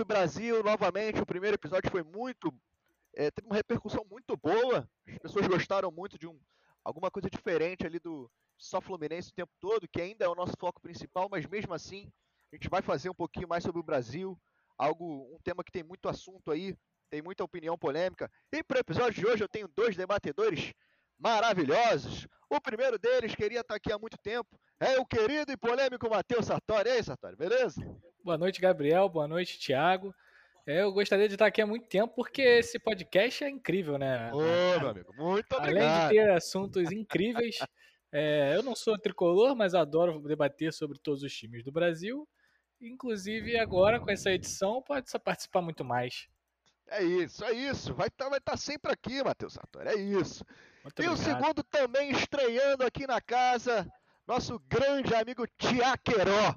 o Brasil novamente. O primeiro episódio foi muito. É, teve uma repercussão muito boa. As pessoas gostaram muito de um, alguma coisa diferente ali do só Fluminense o tempo todo, que ainda é o nosso foco principal, mas mesmo assim a gente vai fazer um pouquinho mais sobre o Brasil. Algo, um tema que tem muito assunto aí, tem muita opinião polêmica. E para o episódio de hoje eu tenho dois debatedores maravilhosos. O primeiro deles queria estar aqui há muito tempo. É o querido e polêmico Matheus Sartori. E aí, Sartori, beleza? Boa noite, Gabriel. Boa noite, Thiago. É, eu gostaria de estar aqui há muito tempo porque esse podcast é incrível, né? Ô, meu amigo, muito obrigado. Além de ter assuntos incríveis, é, eu não sou tricolor, mas adoro debater sobre todos os times do Brasil. Inclusive, agora com essa edição, pode participar muito mais. É isso, é isso. Vai estar tá, vai tá sempre aqui, Matheus Sartori. É isso. Muito e obrigado. o segundo também estreando aqui na casa, nosso grande amigo Tiago Queró.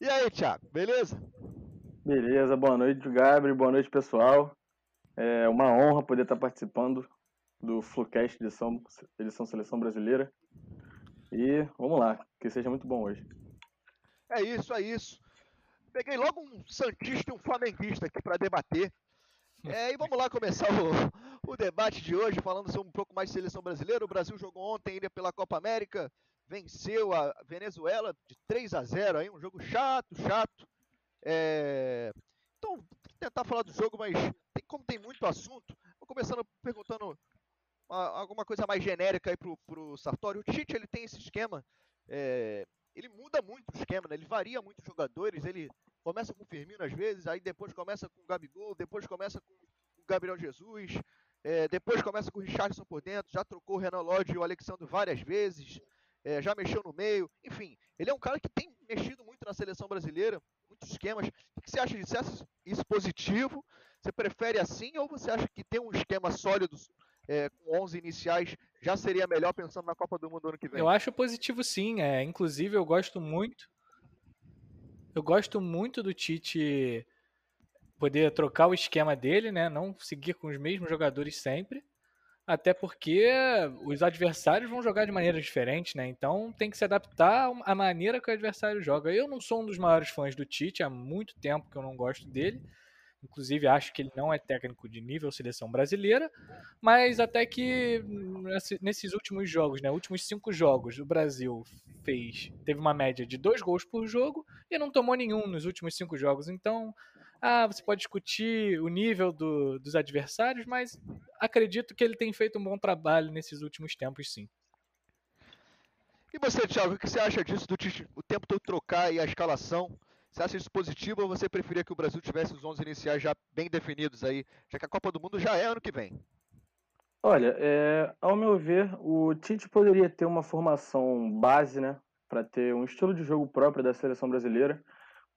E aí, Tiago, beleza? Beleza, boa noite, Gabriel, boa noite, pessoal. É uma honra poder estar participando do Flucast edição, edição Seleção Brasileira. E vamos lá, que seja muito bom hoje. É isso, é isso. Peguei logo um Santista e um Flamenguista aqui para debater. É, e vamos lá começar o, o, debate de hoje, falando um pouco mais de seleção brasileira. O Brasil jogou ontem ainda pela Copa América, venceu a Venezuela de 3 a 0 aí, um jogo chato, chato. É... Então, tentar falar do jogo, mas tem, como tem muito assunto, vou começando perguntando uma, alguma coisa mais genérica aí pro, pro Sartori. O Tite, ele tem esse esquema, é... ele muda muito o esquema, né? ele varia muito os jogadores, ele começa com o Firmino às vezes, aí depois começa com o Gabigol, depois começa com o Gabriel Jesus, é, depois começa com o Richardson por dentro, já trocou o Renan Lodge e o Alexandre várias vezes, é, já mexeu no meio, enfim, ele é um cara que tem mexido muito na seleção brasileira, muitos esquemas. O que você acha disso? Você acha isso positivo? Você prefere assim ou você acha que ter um esquema sólido é, com 11 iniciais já seria melhor pensando na Copa do Mundo ano que vem? Eu acho positivo sim, é, inclusive eu gosto muito eu gosto muito do Tite poder trocar o esquema dele, né? Não seguir com os mesmos jogadores sempre. Até porque os adversários vão jogar de maneira diferente, né? Então tem que se adaptar à maneira que o adversário joga. Eu não sou um dos maiores fãs do Tite, há muito tempo que eu não gosto dele. Inclusive, acho que ele não é técnico de nível seleção brasileira, mas até que nesses últimos jogos, né, últimos cinco jogos, o Brasil fez, teve uma média de dois gols por jogo e não tomou nenhum nos últimos cinco jogos. Então, ah, você pode discutir o nível do, dos adversários, mas acredito que ele tem feito um bom trabalho nesses últimos tempos, sim. E você, Thiago, o que você acha disso do o tempo todo trocar a escalação? Você acha isso positivo ou você preferia que o Brasil tivesse os 11 iniciais já bem definidos aí, já que a Copa do Mundo já é ano que vem? Olha, é, ao meu ver, o Tite poderia ter uma formação base, né, para ter um estilo de jogo próprio da seleção brasileira.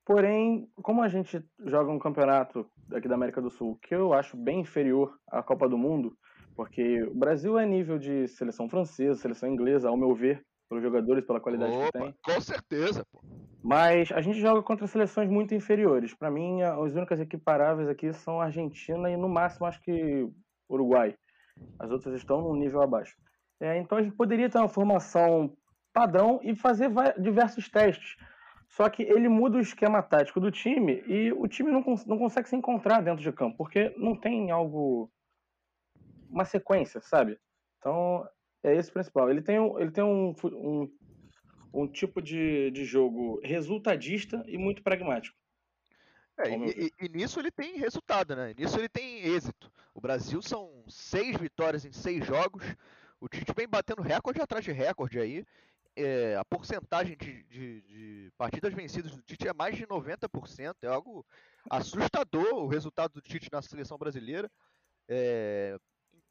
Porém, como a gente joga um campeonato aqui da América do Sul que eu acho bem inferior à Copa do Mundo, porque o Brasil é nível de seleção francesa, seleção inglesa, ao meu ver, pelos jogadores, pela qualidade Opa, que tem. Com certeza, pô. Mas a gente joga contra seleções muito inferiores. Para mim, as únicas equiparáveis aqui são Argentina e no máximo acho que Uruguai. As outras estão num nível abaixo. É, então a gente poderia ter uma formação padrão e fazer diversos testes. Só que ele muda o esquema tático do time e o time não, não consegue se encontrar dentro de campo, porque não tem algo. uma sequência, sabe? Então é esse o principal. Ele tem, um, ele tem um, um, um tipo de, de jogo resultadista e muito pragmático. É, e, e, e, nisso ele tem resultado, né? Nisso ele tem êxito. O Brasil são seis vitórias em seis jogos. O Tite vem batendo recorde atrás de recorde aí. É, a porcentagem de, de, de, partidas vencidas do Tite é mais de 90%. É algo assustador o resultado do Tite na seleção brasileira. É,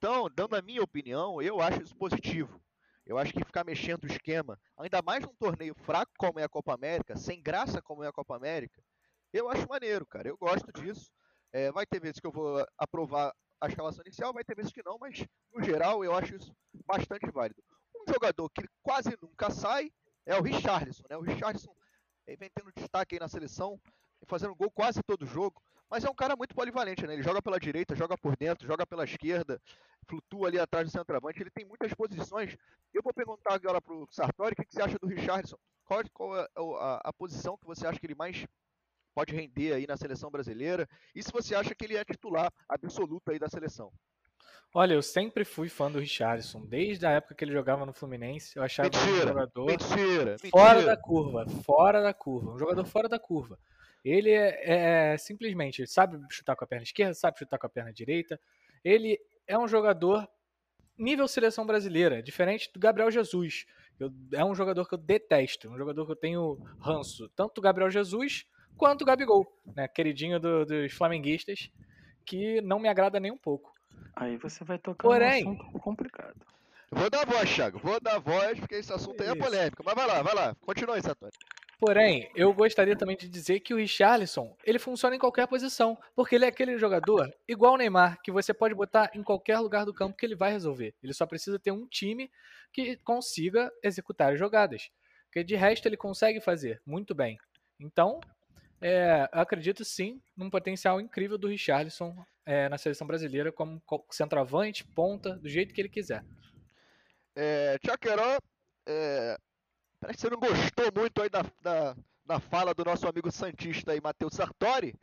então, dando a minha opinião, eu acho isso positivo. Eu acho que ficar mexendo o esquema, ainda mais num torneio fraco como é a Copa América, sem graça como é a Copa América, eu acho maneiro, cara. Eu gosto disso. É, vai ter vezes que eu vou aprovar a escalação inicial, vai ter vezes que não, mas no geral eu acho isso bastante válido. Um jogador que quase nunca sai é o Richarlison, né? O Richarlison vem tendo destaque aí na seleção, fazendo gol quase todo jogo. Mas é um cara muito polivalente, né? Ele joga pela direita, joga por dentro, joga pela esquerda, flutua ali atrás do centroavante. Ele tem muitas posições. Eu vou perguntar agora pro Sartori o que, que você acha do Richardson qual, qual é a, a, posição que você acha que ele mais pode render aí na seleção brasileira? E se você acha que ele é titular absoluto aí da seleção? Olha, eu sempre fui fã do Richarlison, desde a época que ele jogava no Fluminense. Eu achava mentira, um jogador mentira, fora mentira. da curva, fora da curva, um jogador fora da curva. Ele é, é simplesmente sabe chutar com a perna esquerda, sabe chutar com a perna direita. Ele é um jogador nível seleção brasileira, diferente do Gabriel Jesus. Eu, é um jogador que eu detesto, um jogador que eu tenho ranço, tanto o Gabriel Jesus quanto o Gabigol, né, queridinho do, dos flamenguistas, que não me agrada nem um pouco. Aí você vai tocar Porém, um assunto complicado. Vou dar voz, Thiago. Vou dar voz, porque esse assunto aí é polêmico. Mas vai lá, vai lá. Continua aí, Satori. Porém, eu gostaria também de dizer que o Richarlison, ele funciona em qualquer posição, porque ele é aquele jogador igual o Neymar, que você pode botar em qualquer lugar do campo que ele vai resolver. Ele só precisa ter um time que consiga executar as jogadas. Porque de resto ele consegue fazer muito bem. Então, é, acredito sim num potencial incrível do Richarlison é, na seleção brasileira como centroavante, ponta, do jeito que ele quiser. É, Tchaqueró, é, parece que você não gostou muito aí da, da, da fala do nosso amigo Santista aí, Matheus Sartori,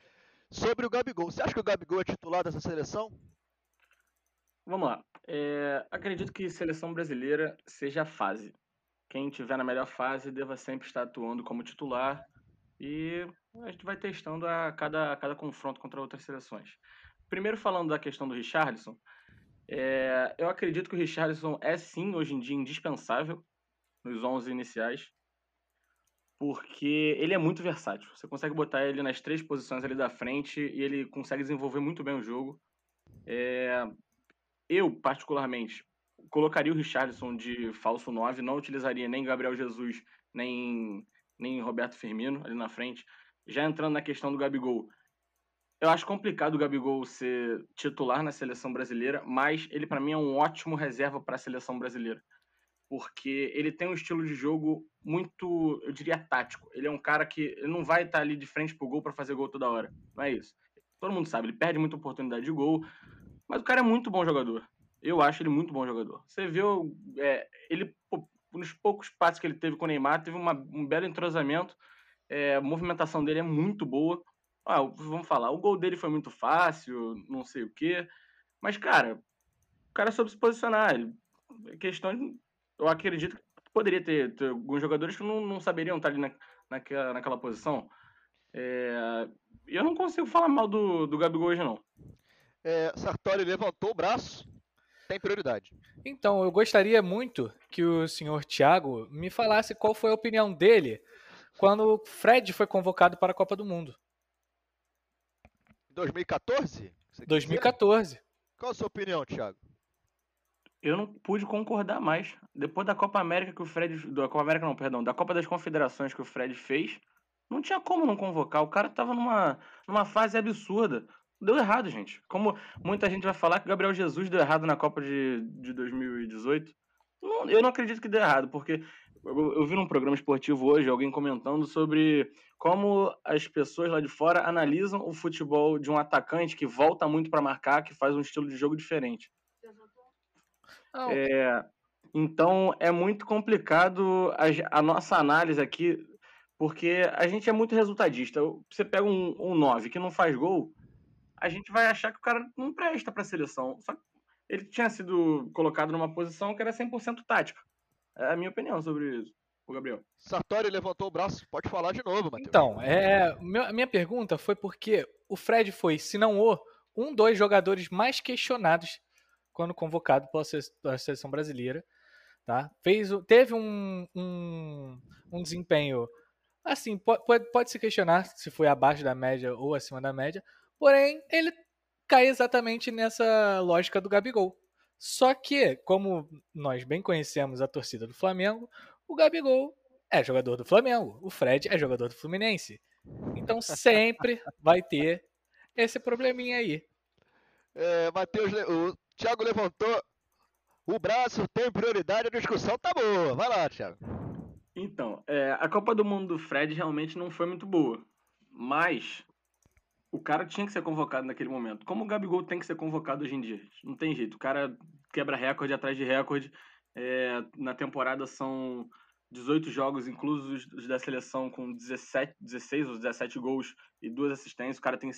sobre o Gabigol. Você acha que o Gabigol é titular dessa seleção? Vamos lá. É, acredito que seleção brasileira seja a fase. Quem tiver na melhor fase deva sempre estar atuando como titular e a gente vai testando a cada, a cada confronto contra outras seleções. Primeiro falando da questão do Richarlison, é, eu acredito que o Richarlison é sim, hoje em dia, indispensável nos 11 iniciais, porque ele é muito versátil. Você consegue botar ele nas três posições ali da frente e ele consegue desenvolver muito bem o jogo. É, eu, particularmente, colocaria o Richarlison de falso 9, não utilizaria nem Gabriel Jesus, nem, nem Roberto Firmino ali na frente. Já entrando na questão do Gabigol, eu acho complicado o Gabigol ser titular na seleção brasileira, mas ele para mim é um ótimo reserva para a seleção brasileira. Porque ele tem um estilo de jogo muito, eu diria, tático. Ele é um cara que não vai estar tá ali de frente pro gol para fazer gol toda hora. Não é isso. Todo mundo sabe, ele perde muita oportunidade de gol, mas o cara é muito bom jogador. Eu acho ele muito bom jogador. Você viu é, ele nos poucos passos que ele teve com o Neymar, teve uma, um belo entrosamento. É, a movimentação dele é muito boa. Ah, vamos falar, o gol dele foi muito fácil, não sei o quê. Mas, cara, o cara soube se posicionar. Ele, questão de, Eu acredito que poderia ter, ter, alguns jogadores que não, não saberiam estar ali na, naquela, naquela posição. É, eu não consigo falar mal do, do Gabigol hoje, não. É, Sartori levantou o braço, tem prioridade. Então, eu gostaria muito que o senhor Thiago me falasse qual foi a opinião dele quando o Fred foi convocado para a Copa do Mundo. 2014? 2014. Qual a sua opinião, Thiago? Eu não pude concordar mais. Depois da Copa América que o Fred. Da Copa América não, perdão. Da Copa das Confederações que o Fred fez, não tinha como não convocar. O cara tava numa, numa fase absurda. Deu errado, gente. Como muita gente vai falar que o Gabriel Jesus deu errado na Copa de, de 2018. Não, eu não acredito que deu errado, porque eu, eu vi num programa esportivo hoje alguém comentando sobre como as pessoas lá de fora analisam o futebol de um atacante que volta muito para marcar, que faz um estilo de jogo diferente. É, então é muito complicado a, a, nossa análise aqui, porque a gente é muito resultadista. Você pega um, um 9 que não faz gol, a gente vai achar que o cara não presta para a seleção. Só que ele tinha sido colocado numa posição que era 100% tática. É a minha opinião sobre isso, o Gabriel. Sartori levantou o braço, pode falar de novo, Matheus. Então, é, a minha pergunta foi porque o Fred foi, se não o, um dos jogadores mais questionados quando convocado pela seleção brasileira. Tá? Fez, teve um, um, um desempenho assim, pode, pode se questionar se foi abaixo da média ou acima da média, porém ele cai exatamente nessa lógica do Gabigol. Só que, como nós bem conhecemos a torcida do Flamengo, o Gabigol é jogador do Flamengo, o Fred é jogador do Fluminense. Então sempre vai ter esse probleminha aí. É, Matheus, Thiago levantou o braço, tem prioridade, a discussão tá boa. Vai lá, Thiago. Então, é, a Copa do Mundo do Fred realmente não foi muito boa. Mas o cara tinha que ser convocado naquele momento. Como o Gabigol tem que ser convocado hoje em dia. Não tem jeito. O cara quebra recorde atrás de recorde. É, na temporada são 18 jogos, inclusos os da seleção, com 17, 16 ou 17 gols e duas assistências. O cara tem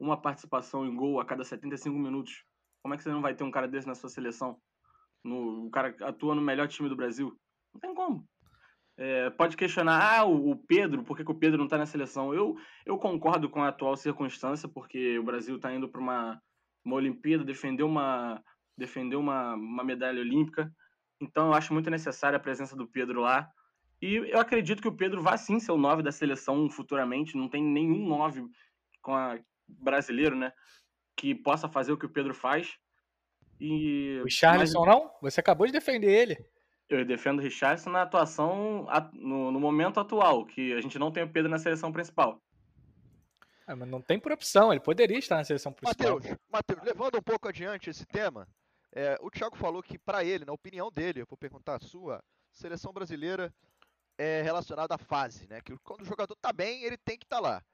uma participação em gol a cada 75 minutos. Como é que você não vai ter um cara desse na sua seleção? No, o cara atua no melhor time do Brasil? Não tem como. É, pode questionar, ah, o, o Pedro, por que, que, o Pedro não está na seleção? Eu, eu concordo com a atual circunstância, porque o Brasil está indo para uma, uma Olimpíada, defender uma, defender uma, uma medalha olímpica. Então eu acho muito necessária a presença do Pedro lá. E eu acredito que o Pedro vai sim ser o 9 da seleção futuramente. Não tem nenhum 9 com a brasileiro, né? Que possa fazer o que o Pedro faz. E... O Charleston Mas... não? Você acabou de defender ele. Eu defendo o Richardson na atuação no, no, momento atual, que a gente não tem o Pedro na seleção principal. É, mas não tem por opção, ele poderia estar na seleção principal. Matheus, Mateus, levando um pouco adiante esse tema, é, o Thiago falou que, para ele, na opinião dele, eu vou perguntar a sua, seleção brasileira é relacionada à fase, né? Que quando o jogador está bem, ele tem que estar tá lá.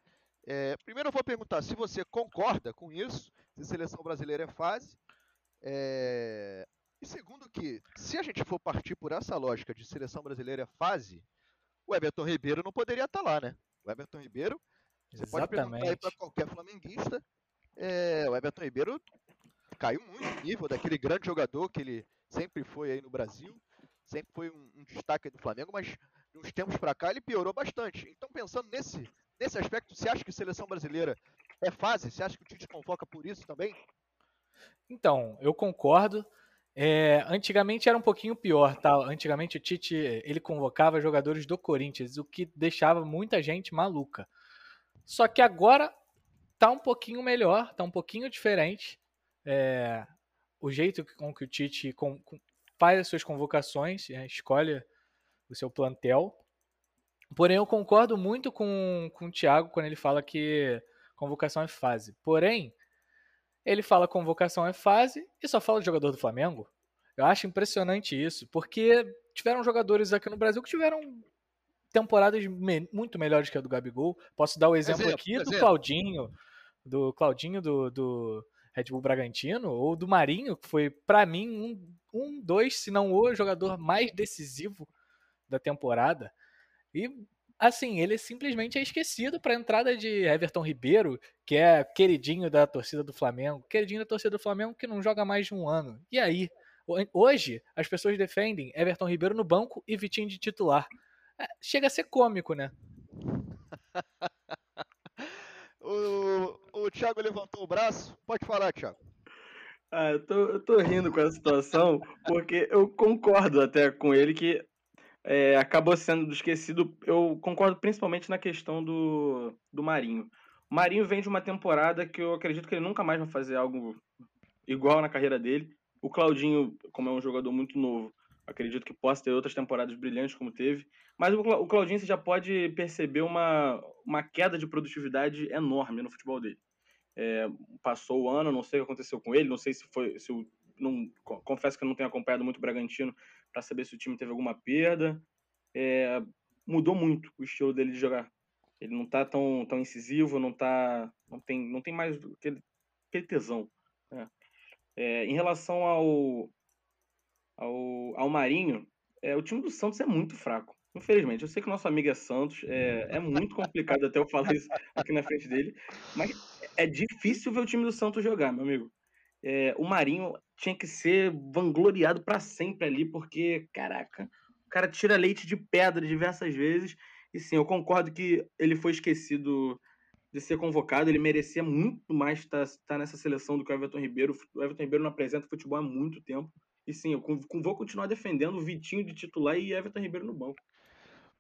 É, primeiro eu vou perguntar se você concorda com isso, se seleção brasileira é fase. É, e segundo que, se a gente for partir por essa lógica de seleção brasileira fase, o Everton Ribeiro não poderia estar lá, né? O Everton Ribeiro, você Exatamente. pode perguntar aí para qualquer flamenguista, é, o Everton Ribeiro caiu muito o nível daquele grande jogador que ele sempre foi aí no Brasil, sempre foi um, um destaque do Flamengo, mas de uns tempos para cá ele piorou bastante. Então, pensando nesse, nesse aspecto, você acha que seleção brasileira é fase? Você acha que o Tite convoca por isso também? Então, eu concordo. É, antigamente era um pouquinho pior, tá? Antigamente o Tite ele convocava jogadores do Corinthians, o que deixava muita gente maluca. Só que agora tá um pouquinho melhor, tá um pouquinho diferente. É, o jeito com que o Tite com, com, faz as suas convocações, é, escolhe o seu plantel. Porém, eu concordo muito com, com o Thiago quando ele fala que convocação é fase. Porém, ele fala convocação é fase e só fala de jogador do Flamengo. Eu acho impressionante isso, porque tiveram jogadores aqui no Brasil que tiveram temporadas me muito melhores que a do Gabigol. Posso dar o exemplo, exemplo aqui exemplo. do Claudinho, do Claudinho do, do Red Bull Bragantino, ou do Marinho, que foi, para mim, um, um, dois, se não o jogador mais decisivo da temporada. E assim, ele simplesmente é esquecido para a entrada de Everton Ribeiro, que é queridinho da torcida do Flamengo, queridinho da torcida do Flamengo que não joga mais de um ano. E aí? Hoje, as pessoas defendem Everton Ribeiro no banco e Vitinho de titular. É, chega a ser cômico, né? o, o Thiago levantou o braço. Pode falar, Thiago. Ah, eu tô, eu tô rindo com essa situação, porque eu concordo até com ele que é, acabou sendo esquecido. Eu concordo principalmente na questão do, do Marinho. O Marinho vem de uma temporada que eu acredito que ele nunca mais vai fazer algo igual na carreira dele. O Claudinho, como é um jogador muito novo, acredito que possa ter outras temporadas brilhantes como teve. Mas o Claudinho você já pode perceber uma, uma queda de produtividade enorme no futebol dele. É, passou o ano, não sei o que aconteceu com ele, não sei se foi. Se o, não, confesso que eu não tenho acompanhado muito o Bragantino para saber se o time teve alguma perda. É, mudou muito o estilo dele de jogar. Ele não tá tão, tão incisivo, não tá. Não tem, não tem mais aquele, aquele tesão. Né? É, em relação ao, ao, ao Marinho, é, o time do Santos é muito fraco. Infelizmente, eu sei que o nosso amigo é Santos, é, é muito complicado até eu falar isso aqui na frente dele, mas é difícil ver o time do Santos jogar, meu amigo. É, o Marinho tinha que ser vangloriado para sempre ali, porque, caraca, o cara tira leite de pedra diversas vezes. E sim, eu concordo que ele foi esquecido de ser convocado, ele merecia muito mais estar, estar nessa seleção do que o Everton Ribeiro. O Everton Ribeiro não apresenta futebol há muito tempo. E sim, eu vou continuar defendendo o Vitinho de titular e Everton Ribeiro no banco.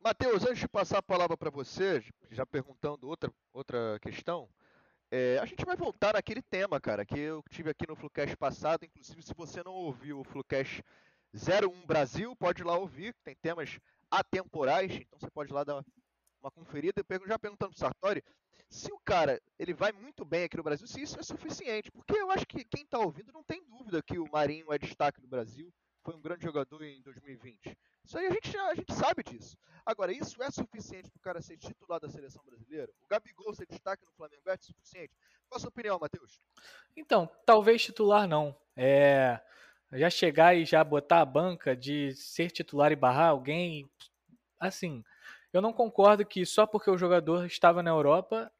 Matheus, antes de passar a palavra para você, já perguntando outra, outra questão, é, a gente vai voltar naquele tema, cara, que eu tive aqui no Flucast passado. Inclusive, se você não ouviu o Flucast 01 Brasil, pode ir lá ouvir, tem temas atemporais, então você pode ir lá dar uma conferida. Eu já perguntando pro Sartori se o cara ele vai muito bem aqui no Brasil, se isso é suficiente. Porque eu acho que quem está ouvindo não tem dúvida que o Marinho é destaque no Brasil, foi um grande jogador em 2020. Isso aí a gente, a gente sabe disso. Agora, isso é suficiente para o cara ser titular da seleção brasileira? O Gabigol ser destaque no Flamengo é suficiente? Qual a sua opinião, Matheus? Então, talvez titular não. É, já chegar e já botar a banca de ser titular e barrar alguém, assim, eu não concordo que só porque o jogador estava na Europa,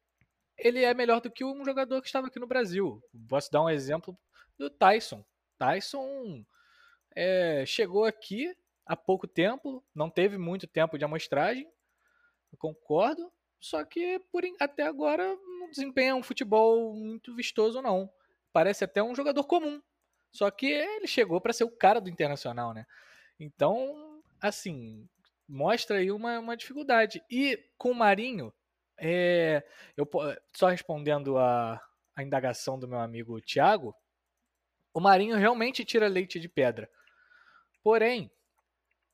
ele é melhor do que um jogador que estava aqui no Brasil. Posso dar um exemplo do Tyson. Tyson é, chegou aqui há pouco tempo, não teve muito tempo de amostragem, concordo, só que por, até agora não desempenha um futebol muito vistoso, não. Parece até um jogador comum. Só que ele chegou para ser o cara do Internacional, né? Então, assim, mostra aí uma, uma dificuldade. E com o Marinho, é, eu, só respondendo a, a indagação do meu amigo Thiago, o Marinho realmente tira leite de pedra. Porém,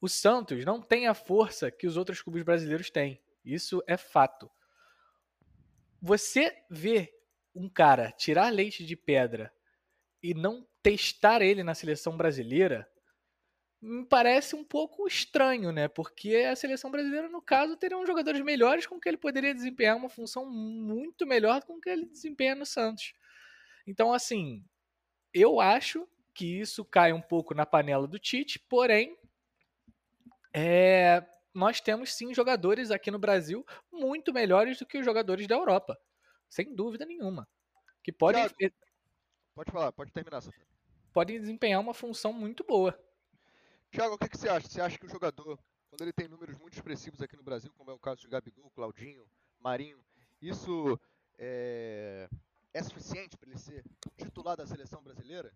o Santos não tem a força que os outros clubes brasileiros têm. Isso é fato. Você vê um cara tirar leite de pedra e não testar ele na seleção brasileira me parece um pouco estranho, né? Porque a seleção brasileira, no caso, teria uns jogadores melhores com que ele poderia desempenhar uma função muito melhor com que ele desempenha no Santos. Então, assim, eu acho que isso cai um pouco na panela do Tite, porém, é, nós temos sim jogadores aqui no Brasil muito melhores do que os jogadores da Europa, sem dúvida nenhuma, que podem pode falar, pode terminar, Safira. podem desempenhar uma função muito boa. Tiago, o que, que, você acha? Você acha que o jogador, quando ele tem números muito expressivos aqui no Brasil, como é o caso de Gabigol, Claudinho, Marinho, isso é, é suficiente para ele ser titular da seleção brasileira?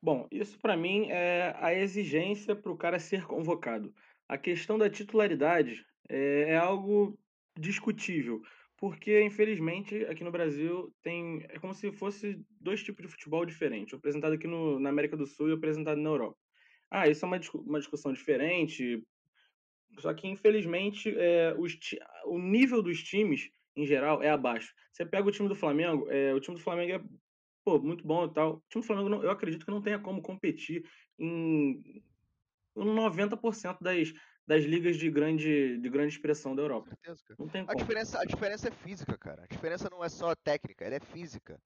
Bom, isso para mim é a exigência para o cara ser convocado. A questão da titularidade é, é algo discutível, porque infelizmente aqui no Brasil tem é como se fosse dois tipos de futebol diferentes, apresentado aqui no, na América do Sul e apresentado na Europa. Ah, isso é uma, uma discussão diferente, só que infelizmente é, os, o nível dos times em geral é abaixo. Você pega o time do Flamengo, é, o time do Flamengo é pô, muito bom e tal. O time do Flamengo, não, eu acredito que não tenha como competir em 90% das, das ligas de grande, de grande expressão da Europa. Certeza, não tem como. A diferença, a diferença é física, cara. A diferença não é só técnica, ela é física.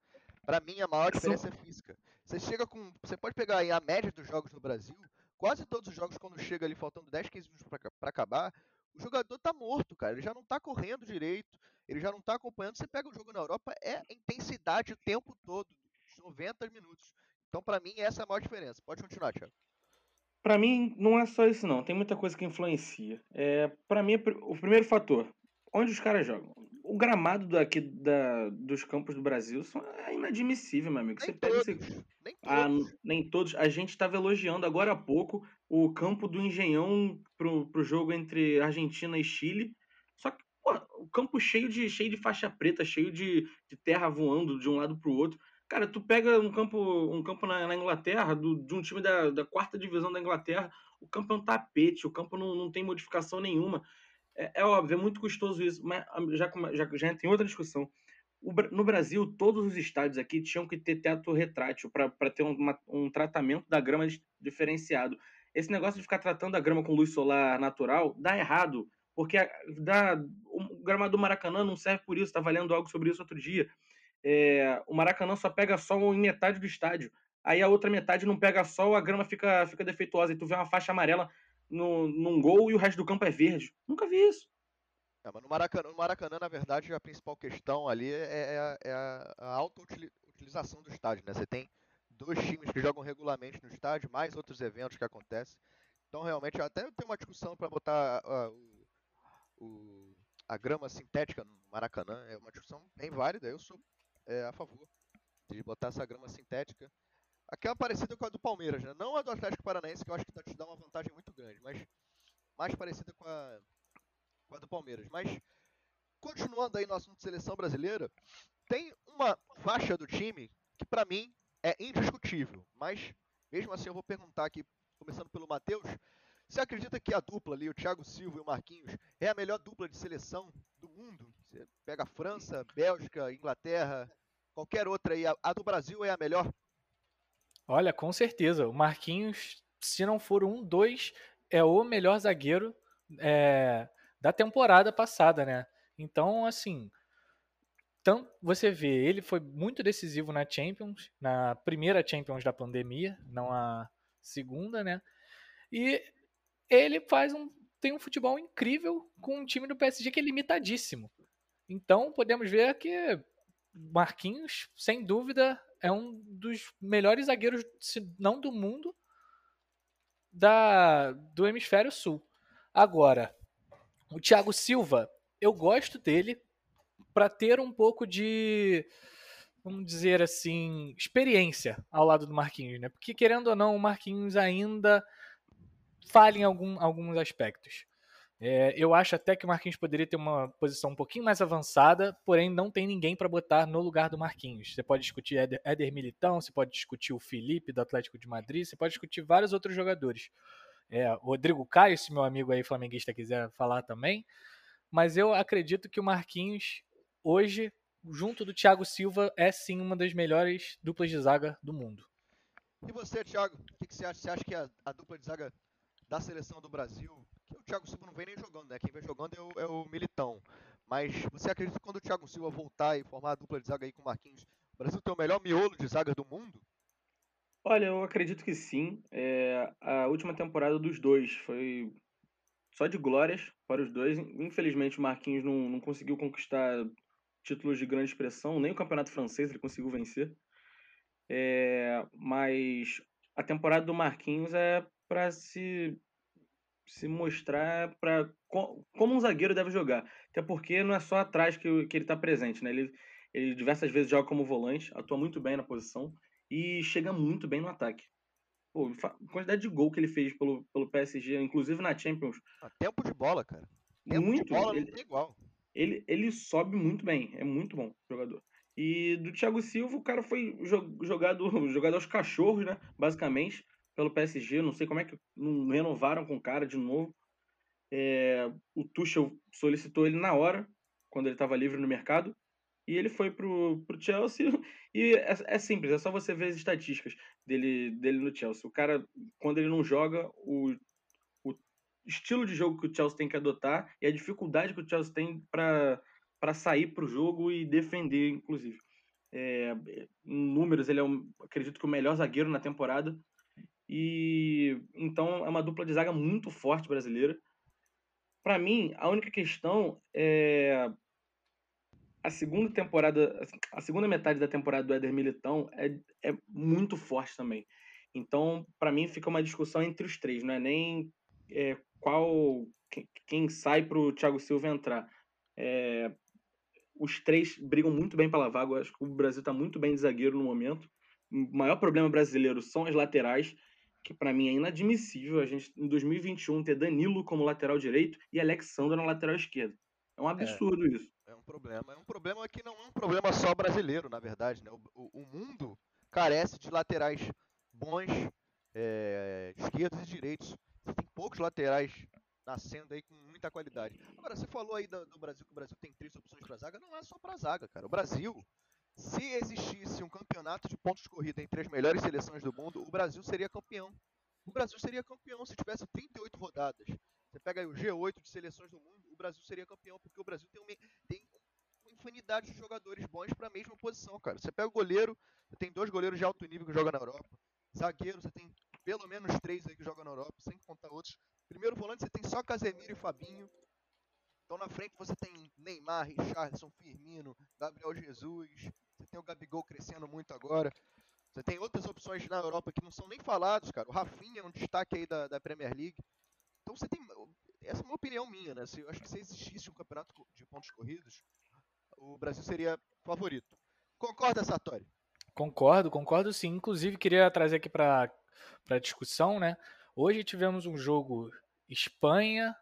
Para mim, a maior diferença é física. Você chega com. Você pode pegar aí a média dos jogos no Brasil, quase todos os jogos, quando chega ali faltando 10, 15 minutos para acabar, o jogador tá morto, cara. Ele já não tá correndo direito, ele já não tá acompanhando. Você pega o jogo na Europa, é intensidade o tempo todo, 90 minutos. Então, para mim, essa é a maior diferença. Pode continuar, Thiago. Para mim, não é só isso, não. Tem muita coisa que influencia. É, para mim, o primeiro fator, onde os caras jogam o gramado daqui da, dos campos do Brasil são, é inadmissível, meu amigo. Nem você todos, esse... nem, ah, todos. Nem todos. A gente estava elogiando agora há pouco o campo do Engenhão pro, pro jogo entre Argentina e Chile. Só que, pô, o campo cheio de, cheio de faixa preta, cheio de, de terra voando de um lado pro outro. Cara, tu pega um campo, um campo na, na Inglaterra, do, de um time da, da quarta divisão da Inglaterra, o campo é um tapete, o campo não, não tem modificação nenhuma. É, é óbvio, é muito custoso isso, mas ah, já, já, já entra em outra discussão. O, no Brasil, todos os estádios aqui tinham que ter teto retrátil para ter uma, um tratamento da grama diferenciado. Esse negócio de ficar tratando a grama com luz solar natural dá errado, porque a, dá, o gramado do Maracanã não serve por isso. Estava lendo algo sobre isso outro dia. É, o Maracanã só pega sol em metade do estádio. Aí a outra metade não pega sol, a grama fica, fica defeituosa. E tu vê uma faixa amarela no, num gol e o resto do campo é verde. Nunca vi isso. É, no Maracanã, no Maracanã, na verdade, a principal questão ali é, é, é a alta utilização do estádio. Né? Você tem dois times que jogam regularmente no estádio, mais outros eventos que acontecem. Então, realmente, até tem uma discussão para botar uh, o, a grama sintética no Maracanã. É uma discussão bem válida. Eu sou é, a favor de botar essa grama sintética Aquela parecida com a do Palmeiras, né? Não a do Atlético Paranaense, que eu acho que te dá uma vantagem muito grande, mas mais parecida com a, com a do Palmeiras. Mas, continuando aí no assunto de seleção brasileira, tem uma faixa do time que, para mim, é indiscutível. Mas, mesmo assim, eu vou perguntar aqui, começando pelo Matheus, você acredita que a dupla ali, o Thiago Silva e o Marquinhos, é a melhor dupla de seleção mundo? Você pega França, Bélgica, Inglaterra, qualquer outra aí, a do Brasil é a melhor? Olha, com certeza. O Marquinhos, se não for um, dois, é o melhor zagueiro é, da temporada passada, né? Então, assim, então, você vê, ele foi muito decisivo na Champions, na primeira Champions da pandemia, não a segunda, né? E ele faz um tem um futebol incrível com um time do PSG que é limitadíssimo. Então podemos ver que Marquinhos, sem dúvida, é um dos melhores zagueiros, se não do mundo, da, do hemisfério sul. Agora, o Thiago Silva, eu gosto dele para ter um pouco de, vamos dizer assim, experiência ao lado do Marquinhos, né? Porque querendo ou não, o Marquinhos ainda falha em algum, alguns aspectos. É, eu acho até que o Marquinhos poderia ter uma posição um pouquinho mais avançada, porém não tem ninguém para botar no lugar do Marquinhos. Você pode discutir Éder, Éder, Militão, você pode discutir o Felipe do Atlético de Madrid, você pode discutir vários outros jogadores. É, Rodrigo Caio, se meu amigo aí flamenguista quiser falar também. Mas eu acredito que o Marquinhos, hoje, junto do Thiago Silva, é sim uma das melhores duplas de zaga do mundo. E você, Thiago, o que, que, você acha? Você acha que a, a dupla de zaga da seleção do Brasil o Thiago Silva não vem nem jogando, né? Quem vem jogando é o, é o, Militão. Mas você acredita que quando o Thiago Silva voltar e formar a dupla de zaga aí com o Marquinhos, o Brasil tem o melhor miolo de zaga do mundo? Olha, eu acredito que sim. É, a última temporada dos dois foi só de glórias para os dois. Infelizmente, o Marquinhos não, não conseguiu conquistar títulos de grande expressão, nem o campeonato francês ele conseguiu vencer. É, mas a temporada do Marquinhos é para se se mostrar para como um zagueiro deve jogar. Até porque não é só atrás que, que ele está presente, né? Ele, ele diversas vezes joga como volante, atua muito bem na posição e chega muito bem no ataque. Pô, a quantidade de gol que ele fez pelo, pelo PSG, inclusive na Champions. A tempo de bola, cara. Tempo muito, de bola ele, não tem igual. Ele, ele sobe muito bem, é muito bom jogador. E do Thiago Silva, o cara foi jogado, jogado aos cachorros, né? Basicamente pelo PSG. Não sei como é que não renovaram com o cara de novo. É, o Tuchel solicitou ele na hora, quando ele estava livre no mercado, e ele foi pro, pro Chelsea. E é, é, simples, é só você ver as estatísticas dele, dele no Chelsea. O cara, quando ele não joga, o, o estilo de jogo que o Chelsea tem que adotar e a dificuldade que o Chelsea tem para sair para o jogo e defender, inclusive. É, em números, ele é, um, acredito que o melhor zagueiro na temporada. E então é uma dupla de zaga muito forte brasileira. Para mim, a única questão é a segunda temporada, a segunda metade da temporada do Éder Militão é, é muito forte também. Então, para mim, fica uma discussão entre os três, não é nem é, qual quem, sai para o Thiago Silva entrar. É, os três brigam muito bem pela vaga. Eu acho que o Brasil está muito bem de zagueiro no momento. O maior problema brasileiro são as laterais que para mim é inadmissível a gente, em 2021, ter Danilo como lateral direito e Alexandre na lateral esquerda. É um é. absurdo é, isso. É um problema. É um problema que não é um problema só brasileiro, na verdade. Né? O, o, o mundo carece de laterais bons, é, esquerdos e direitos. Você tem poucos laterais nascendo aí com muita qualidade. Agora, você falou aí do, do Brasil que o Brasil tem três opções para zaga. Não é só para zaga, cara. O Brasil se existisse um campeonato de pontos de corrida entre as melhores seleções do mundo, o Brasil seria campeão. O Brasil seria campeão se tivesse 38 rodadas. Você pega aí o G8 de seleções do mundo, o Brasil seria campeão, porque o Brasil tem, uma, tem uma infinidade de jogadores bons para a mesma posição, cara. Você pega o goleiro, você tem dois goleiros de alto nível que jogam na Europa. Zagueiro, você tem pelo menos três aí que jogam na Europa, sem contar outros. Primeiro volante, você tem só Casemiro e Fabinho. Então na frente você tem Neymar, Richardson, Firmino, Gabriel Jesus, você tem o Gabigol crescendo muito agora. Você tem outras opções na Europa que não são nem falados, cara. O Rafinha é um destaque aí da, da Premier League. Então você tem. Essa é uma opinião minha, né? Eu acho que se existisse um campeonato de pontos corridos, o Brasil seria favorito. Concorda, Satori? Concordo, concordo sim. Inclusive, queria trazer aqui para discussão, né? Hoje tivemos um jogo Espanha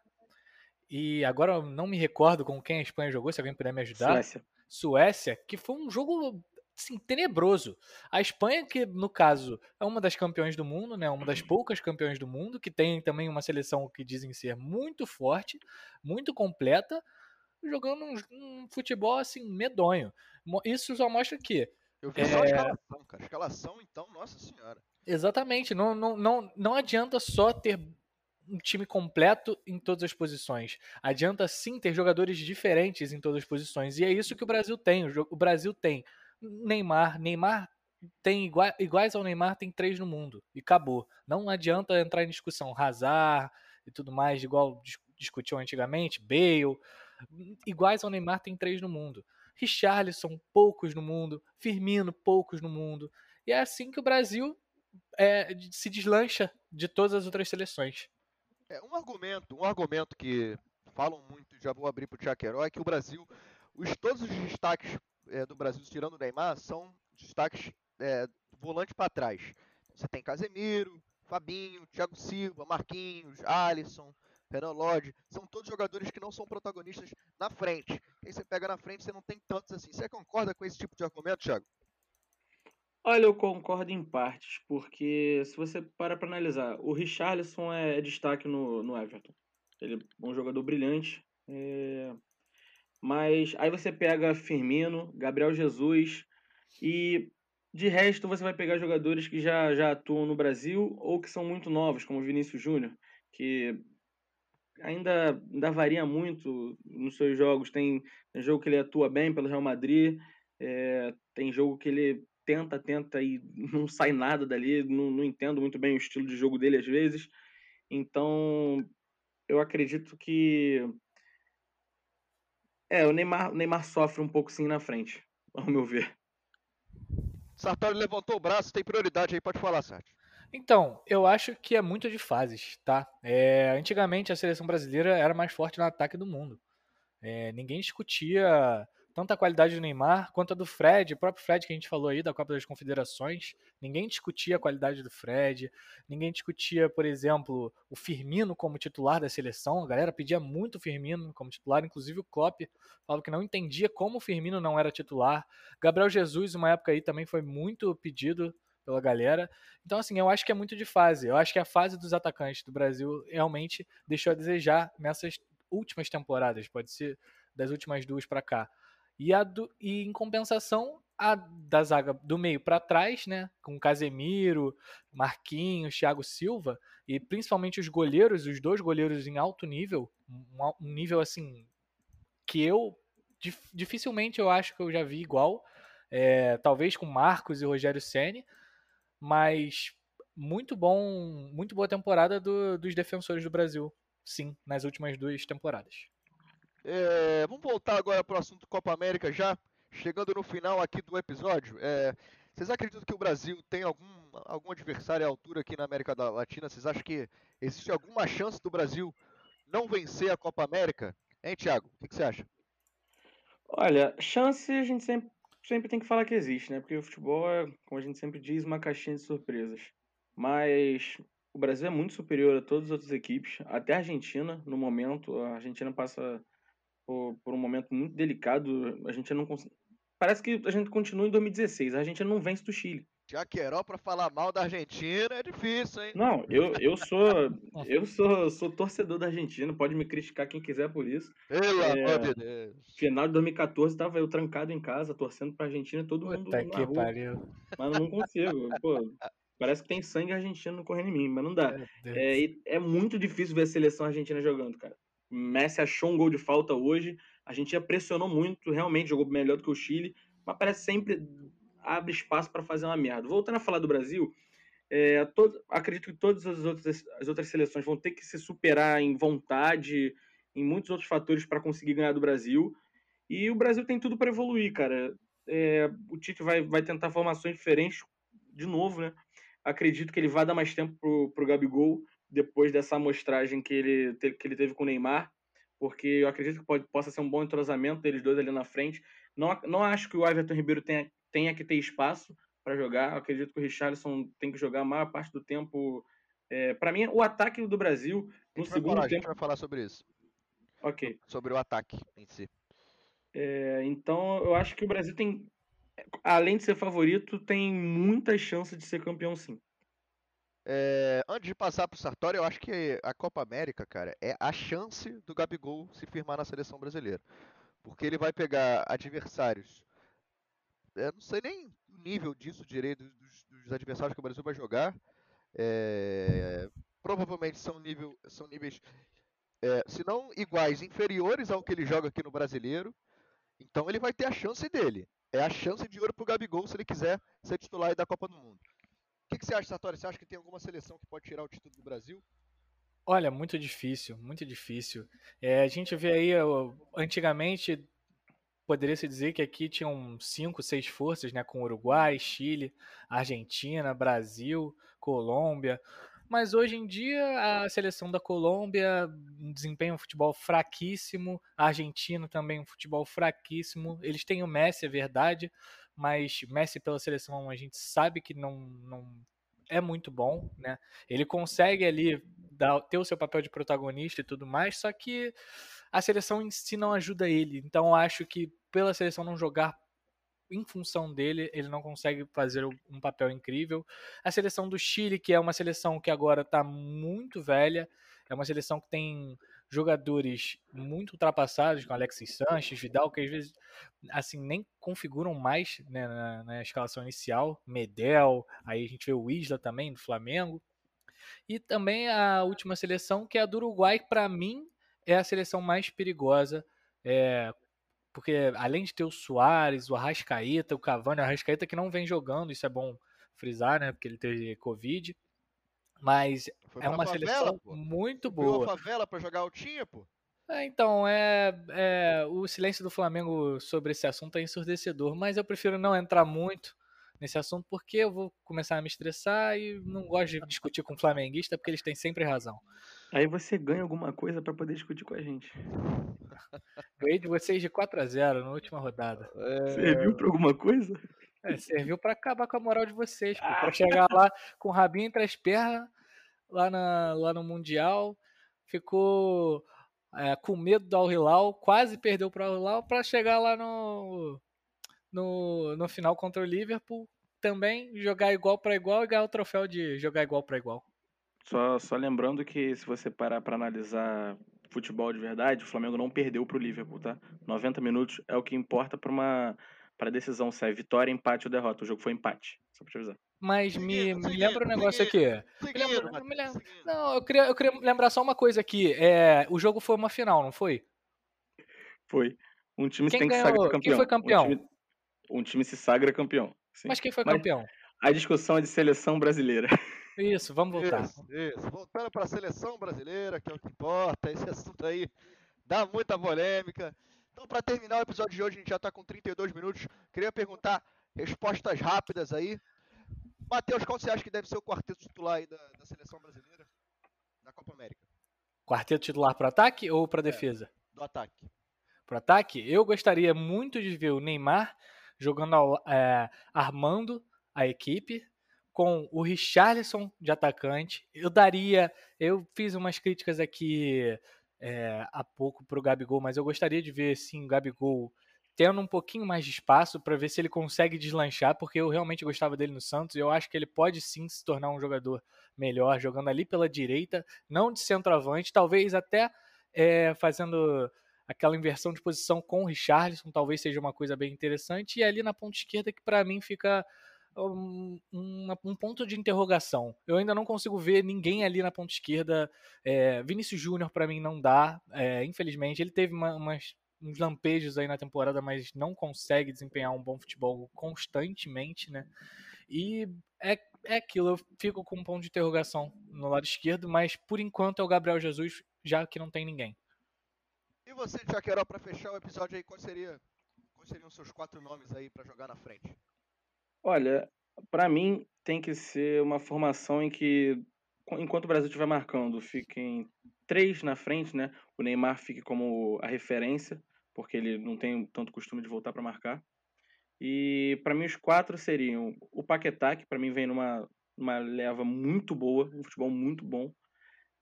e agora eu não me recordo com quem a Espanha jogou, se alguém puder me ajudar. Suécia. Suécia, que foi um jogo assim, tenebroso. A Espanha, que no caso é uma das campeões do mundo, né, uma das poucas campeões do mundo, que tem também uma seleção que dizem ser muito forte, muito completa, jogando um, um futebol assim medonho. Isso só mostra que eu vi é... só a escalação, cara. Escalação, então, nossa senhora. Exatamente. Não, não, não, não adianta só ter um time completo em todas as posições. Adianta sim ter jogadores diferentes em todas as posições. E é isso que o Brasil tem. O Brasil tem Neymar. Neymar tem iguais, ao Neymar, tem três no mundo. E acabou. Não adianta entrar em discussão. Hazard e tudo mais, igual discutiam antigamente, Bale, iguais ao Neymar tem três no mundo. Richarlison, poucos no mundo, Firmino, poucos no mundo. E é assim que o Brasil é, se deslancha de todas as outras seleções. É, um argumento, um argumento que falam muito, já vou abrir para o Tiaqueró, é que o Brasil, os, todos os destaques é, do Brasil, tirando o Neymar, são destaques é, volante para trás. Você tem Casemiro, Fabinho, Thiago Silva, Marquinhos, Alisson, Renan Lodge, são todos jogadores que não são protagonistas na frente. Aí você pega na frente, você não tem tantos assim. Você concorda com esse tipo de argumento, Thiago? Olha, eu concordo em partes, porque se você para para analisar, o Richarlison é, é destaque no, no Everton. Ele é um jogador brilhante. É... Mas aí você pega Firmino, Gabriel Jesus e de resto você vai pegar jogadores que já, já atuam no Brasil ou que são muito novos, como Vinícius Júnior, que ainda, ainda varia muito nos seus jogos. Tem, tem jogo que ele atua bem pelo Real Madrid, é, tem jogo que ele tenta, tenta e não sai nada dali. Não, não entendo muito bem o estilo de jogo dele às vezes. Então, eu acredito que. É, o Neymar, o Neymar sofre um pouco sim na frente, ao meu ver. Sartori levantou o braço, tem prioridade aí, pode falar, Sartori. Então, eu acho que é muito de fases, tá? É, antigamente a seleção brasileira era mais forte no ataque do mundo. É, ninguém discutia tanto a qualidade do Neymar quanto a do Fred, o próprio Fred que a gente falou aí da Copa das Confederações. Ninguém discutia a qualidade do Fred, ninguém discutia, por exemplo, o Firmino como titular da seleção. A galera pedia muito o Firmino como titular, inclusive o Klopp falava que não entendia como o Firmino não era titular. Gabriel Jesus, uma época aí, também foi muito pedido pela galera. Então, assim, eu acho que é muito de fase. Eu acho que a fase dos atacantes do Brasil realmente deixou a desejar nessas últimas temporadas, pode ser das últimas duas para cá. E, a do, e em compensação, a da zaga do meio para trás, né, com Casemiro, Marquinhos, Thiago Silva e principalmente os goleiros, os dois goleiros em alto nível, um, um nível assim que eu dificilmente eu acho que eu já vi igual, é, talvez com Marcos e Rogério Ceni, mas muito bom, muito boa temporada do, dos defensores do Brasil, sim, nas últimas duas temporadas. É, vamos voltar agora para o assunto Copa América já, chegando no final aqui do episódio. É, vocês acreditam que o Brasil tem algum, algum adversário à altura aqui na América Latina? Vocês acham que existe alguma chance do Brasil não vencer a Copa América? Hein, Thiago? O que, você acha? Olha, chance a gente sempre, sempre tem que falar que existe, né? Porque o futebol é, como a gente sempre diz, uma caixinha de surpresas. Mas o Brasil é muito superior a todas as outras equipes, até a Argentina, no momento. A Argentina passa por, por um momento muito delicado. A gente não consegue. Parece que a gente continua em 2016. A gente não vence do Chile. Jaqueró para falar mal da Argentina é difícil, hein? Não, eu, eu sou eu sou, sou torcedor da Argentina, pode me criticar quem quiser por isso. Pelo é, amor de Deus. Final de 2014 tava eu trancado em casa torcendo pra Argentina, todo mundo Puta que rua, pariu. Mas não consigo. Pô, parece que tem sangue argentino correndo em mim, mas não dá. É, é muito difícil ver a seleção argentina jogando, cara. Messi achou um gol de falta hoje. A gente já pressionou muito, realmente jogou melhor do que o Chile, mas parece sempre abre espaço para fazer uma merda. Voltando a falar do Brasil, é, todo, acredito que todas as outras, as outras seleções vão ter que se superar em vontade, em muitos outros fatores para conseguir ganhar do Brasil. E o Brasil tem tudo para evoluir, cara. É, o Tite vai, vai tentar formações diferentes de novo, né? Acredito que ele vai dar mais tempo pro, pro Gabigol depois dessa amostragem que ele, que ele teve com o Neymar, porque eu acredito que pode, possa ser um bom entrosamento deles dois ali na frente. Não, não acho que o Everton Ribeiro tenha, tenha que ter espaço para jogar. Eu acredito que o Richarlison tem que jogar a maior parte do tempo. É, para mim, o ataque do Brasil no segundo falar, tempo. A gente vai falar sobre isso. Ok. Sobre o ataque em si. É, então, eu acho que o Brasil tem, além de ser favorito, tem muita chance de ser campeão, sim. É, antes de passar pro Sartori, eu acho que a Copa América, cara, é a chance do Gabigol se firmar na seleção brasileira. Porque ele vai pegar adversários. Eu não sei nem o nível disso direito dos, dos adversários que o Brasil vai jogar. É, provavelmente são, nível, são níveis, é, se não iguais, inferiores ao que ele joga aqui no brasileiro. Então ele vai ter a chance dele. É a chance de ouro pro Gabigol se ele quiser ser titular da Copa do Mundo que, que você acha, Sartori? Você acha que tem alguma seleção que pode tirar o título do Brasil? Olha, muito difícil, muito difícil. É, a gente vê aí, antigamente, poderia se dizer que aqui tinham cinco, seis forças, né, com Uruguai, Chile, Argentina, Brasil, Colômbia. Mas hoje em dia a seleção da Colômbia desempenha um futebol fraquíssimo, a Argentina também um futebol fraquíssimo. Eles têm o Messi, é verdade, mas Messi pela seleção a gente sabe que não, não é muito bom, né? Ele consegue ali dar, ter o seu papel de protagonista e tudo mais, só que a seleção em si não ajuda ele. Então acho que pela seleção não jogar em função dele, ele não consegue fazer um papel incrível. A seleção do Chile, que é uma seleção que agora está muito velha, é uma seleção que tem jogadores muito ultrapassados, com Alexis Sanches, Vidal, que às vezes assim nem configuram mais né, na, na, escalação inicial. Medel, aí a gente vê o Isla também do Flamengo. E também a última seleção, que é a do Uruguai, para mim é a seleção mais perigosa, é, porque além de ter o Soares, o Arrascaeta, o Cavani, o Arrascaeta que não vem jogando, isso é bom frisar, né? Porque ele teve Covid. Mas Foi é uma favela, seleção pô. muito boa. a favela para jogar altinha, pô. É, então, é, é, o silêncio do Flamengo sobre esse assunto é ensurdecedor, mas eu prefiro não entrar muito nesse assunto porque eu vou começar a me estressar e não gosto de discutir com flamenguista porque eles têm sempre razão. Aí você ganha alguma coisa para poder discutir com a gente. Ganhei de vocês de 4 a 0 na última rodada. É... Serviu para alguma coisa? É, serviu para acabar com a moral de vocês, ah. para chegar lá com o rabinho entre as pernas lá, na, lá no Mundial, ficou é, com medo do Al Hilal, quase perdeu para o Al Hilal para chegar lá no, no, no final contra o Liverpool, também jogar igual para igual e ganhar o troféu de jogar igual para igual. Só, só lembrando que se você parar para analisar futebol de verdade, o Flamengo não perdeu para o Liverpool, tá? 90 minutos é o que importa para uma para decisão se é vitória, empate ou derrota. O jogo foi empate, só para te avisar. Mas me, me lembra um negócio aqui. não, eu queria, eu queria lembrar só uma coisa aqui. É, o jogo foi uma final, não foi? Foi. Um time quem tem ganhou, que sagra campeão. Quem foi campeão? Um time, um time se sagra campeão. Sim. Mas quem foi Mas campeão? A discussão é de seleção brasileira. Isso, vamos voltar. Isso, isso. Voltando para a seleção brasileira, que é o que importa, esse assunto aí dá muita polêmica. Então, para terminar o episódio de hoje, a gente já está com 32 minutos. Queria perguntar respostas rápidas aí. Matheus, qual você acha que deve ser o quarteto titular aí da, da seleção brasileira na Copa América? Quarteto titular para ataque ou para é, defesa? Do ataque. Para ataque, eu gostaria muito de ver o Neymar jogando ao, é, armando a equipe com o Richarlison de atacante. Eu daria. Eu fiz umas críticas aqui é, há pouco para o Gabigol, mas eu gostaria de ver sim o Gabigol tendo um pouquinho mais de espaço para ver se ele consegue deslanchar, porque eu realmente gostava dele no Santos e eu acho que ele pode sim se tornar um jogador melhor, jogando ali pela direita, não de centroavante, talvez até é, fazendo aquela inversão de posição com o Richarlison, talvez seja uma coisa bem interessante, e ali na ponta esquerda que para mim fica um, um, ponto de interrogação. Eu ainda não consigo ver ninguém ali na ponta esquerda. É, Vinícius Júnior, para mim, não dá. É, infelizmente, ele teve uma, umas, uns lampejos aí na temporada, mas não consegue desempenhar um bom futebol constantemente, né? E é, é aquilo, eu fico com um ponto de interrogação no lado esquerdo, mas por enquanto é o Gabriel Jesus, já que não tem ninguém. E você, Jaqueró, para fechar o episódio aí, quais, seria, quais seriam os seus quatro nomes aí para jogar na frente? Olha, para mim tem que ser uma formação em que, enquanto o Brasil estiver marcando, fiquem três na frente, né? O Neymar fique como a referência, porque ele não tem tanto costume de voltar para marcar. E para mim os quatro seriam o Paquetá, que para mim vem numa, numa leva muito boa, um futebol muito bom.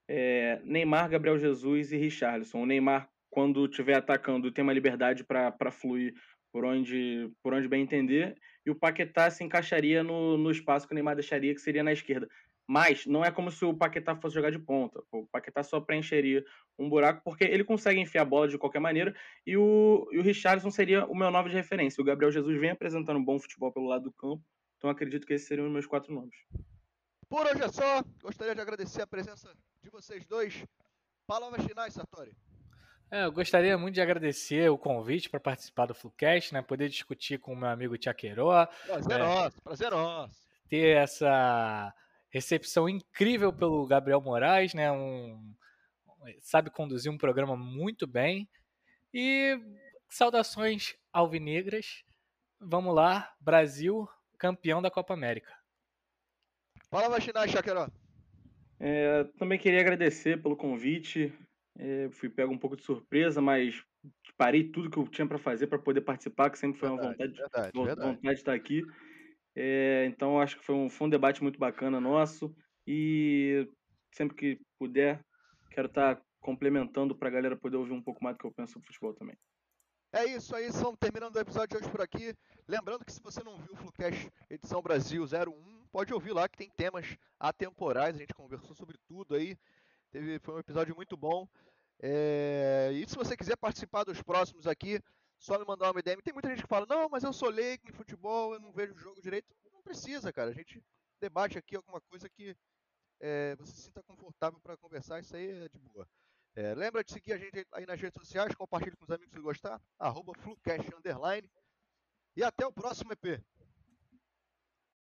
É, Neymar, Gabriel Jesus e Richarlison. O Neymar, quando estiver atacando, tem uma liberdade para fluir por onde, por onde bem entender, e o Paquetá se encaixaria no, no espaço que o Neymar deixaria, que seria na esquerda. Mas não é como se o Paquetá fosse jogar de ponta. O Paquetá só preencheria um buraco, porque ele consegue enfiar a bola de qualquer maneira, e o, e o Richardson seria o meu nome de referência. O Gabriel Jesus vem apresentando um bom futebol pelo lado do campo, então acredito que esses seriam os meus quatro nomes. Por hoje é só. Gostaria de agradecer a presença de vocês dois. Palavras finais, Sartori. É, eu gostaria muito de agradecer o convite para participar do Flucast, né? Poder discutir com o meu amigo Tiaqueró. Prazer é, nosso, prazer nosso. Ter essa, recepção incrível pelo Gabriel Moraes, né? Um, sabe conduzir um programa muito bem. E saudações alvinegras. Vamos lá, Brasil, campeão da Copa América. Fala, Vacinar, Chaqueró. É, também queria agradecer pelo convite. É, fui pego um pouco de surpresa, mas parei tudo que eu tinha para fazer para poder participar, que sempre foi verdade, uma vontade, verdade, vontade verdade. de estar aqui. É, então acho que foi um, foi um debate muito bacana nosso e sempre que puder quero estar complementando para a galera poder ouvir um pouco mais do que eu penso sobre futebol também. É isso aí, estamos terminando o episódio de hoje por aqui. Lembrando que se você não viu o Flucast edição Brasil 01, pode ouvir lá que tem temas atemporais, a gente conversou sobre tudo aí. Teve, foi um episódio muito bom. É, e se você quiser participar dos próximos aqui, só me mandar uma DM. Tem muita gente que fala, não, mas eu sou leigo em futebol, eu não vejo o jogo direito. Não precisa, cara. A gente debate aqui alguma coisa que é, você se sinta confortável para conversar, isso aí é de boa. É, lembra de seguir a gente aí nas redes sociais, compartilhe com os amigos se gostar, arroba Flucast Underline. E até o próximo EP.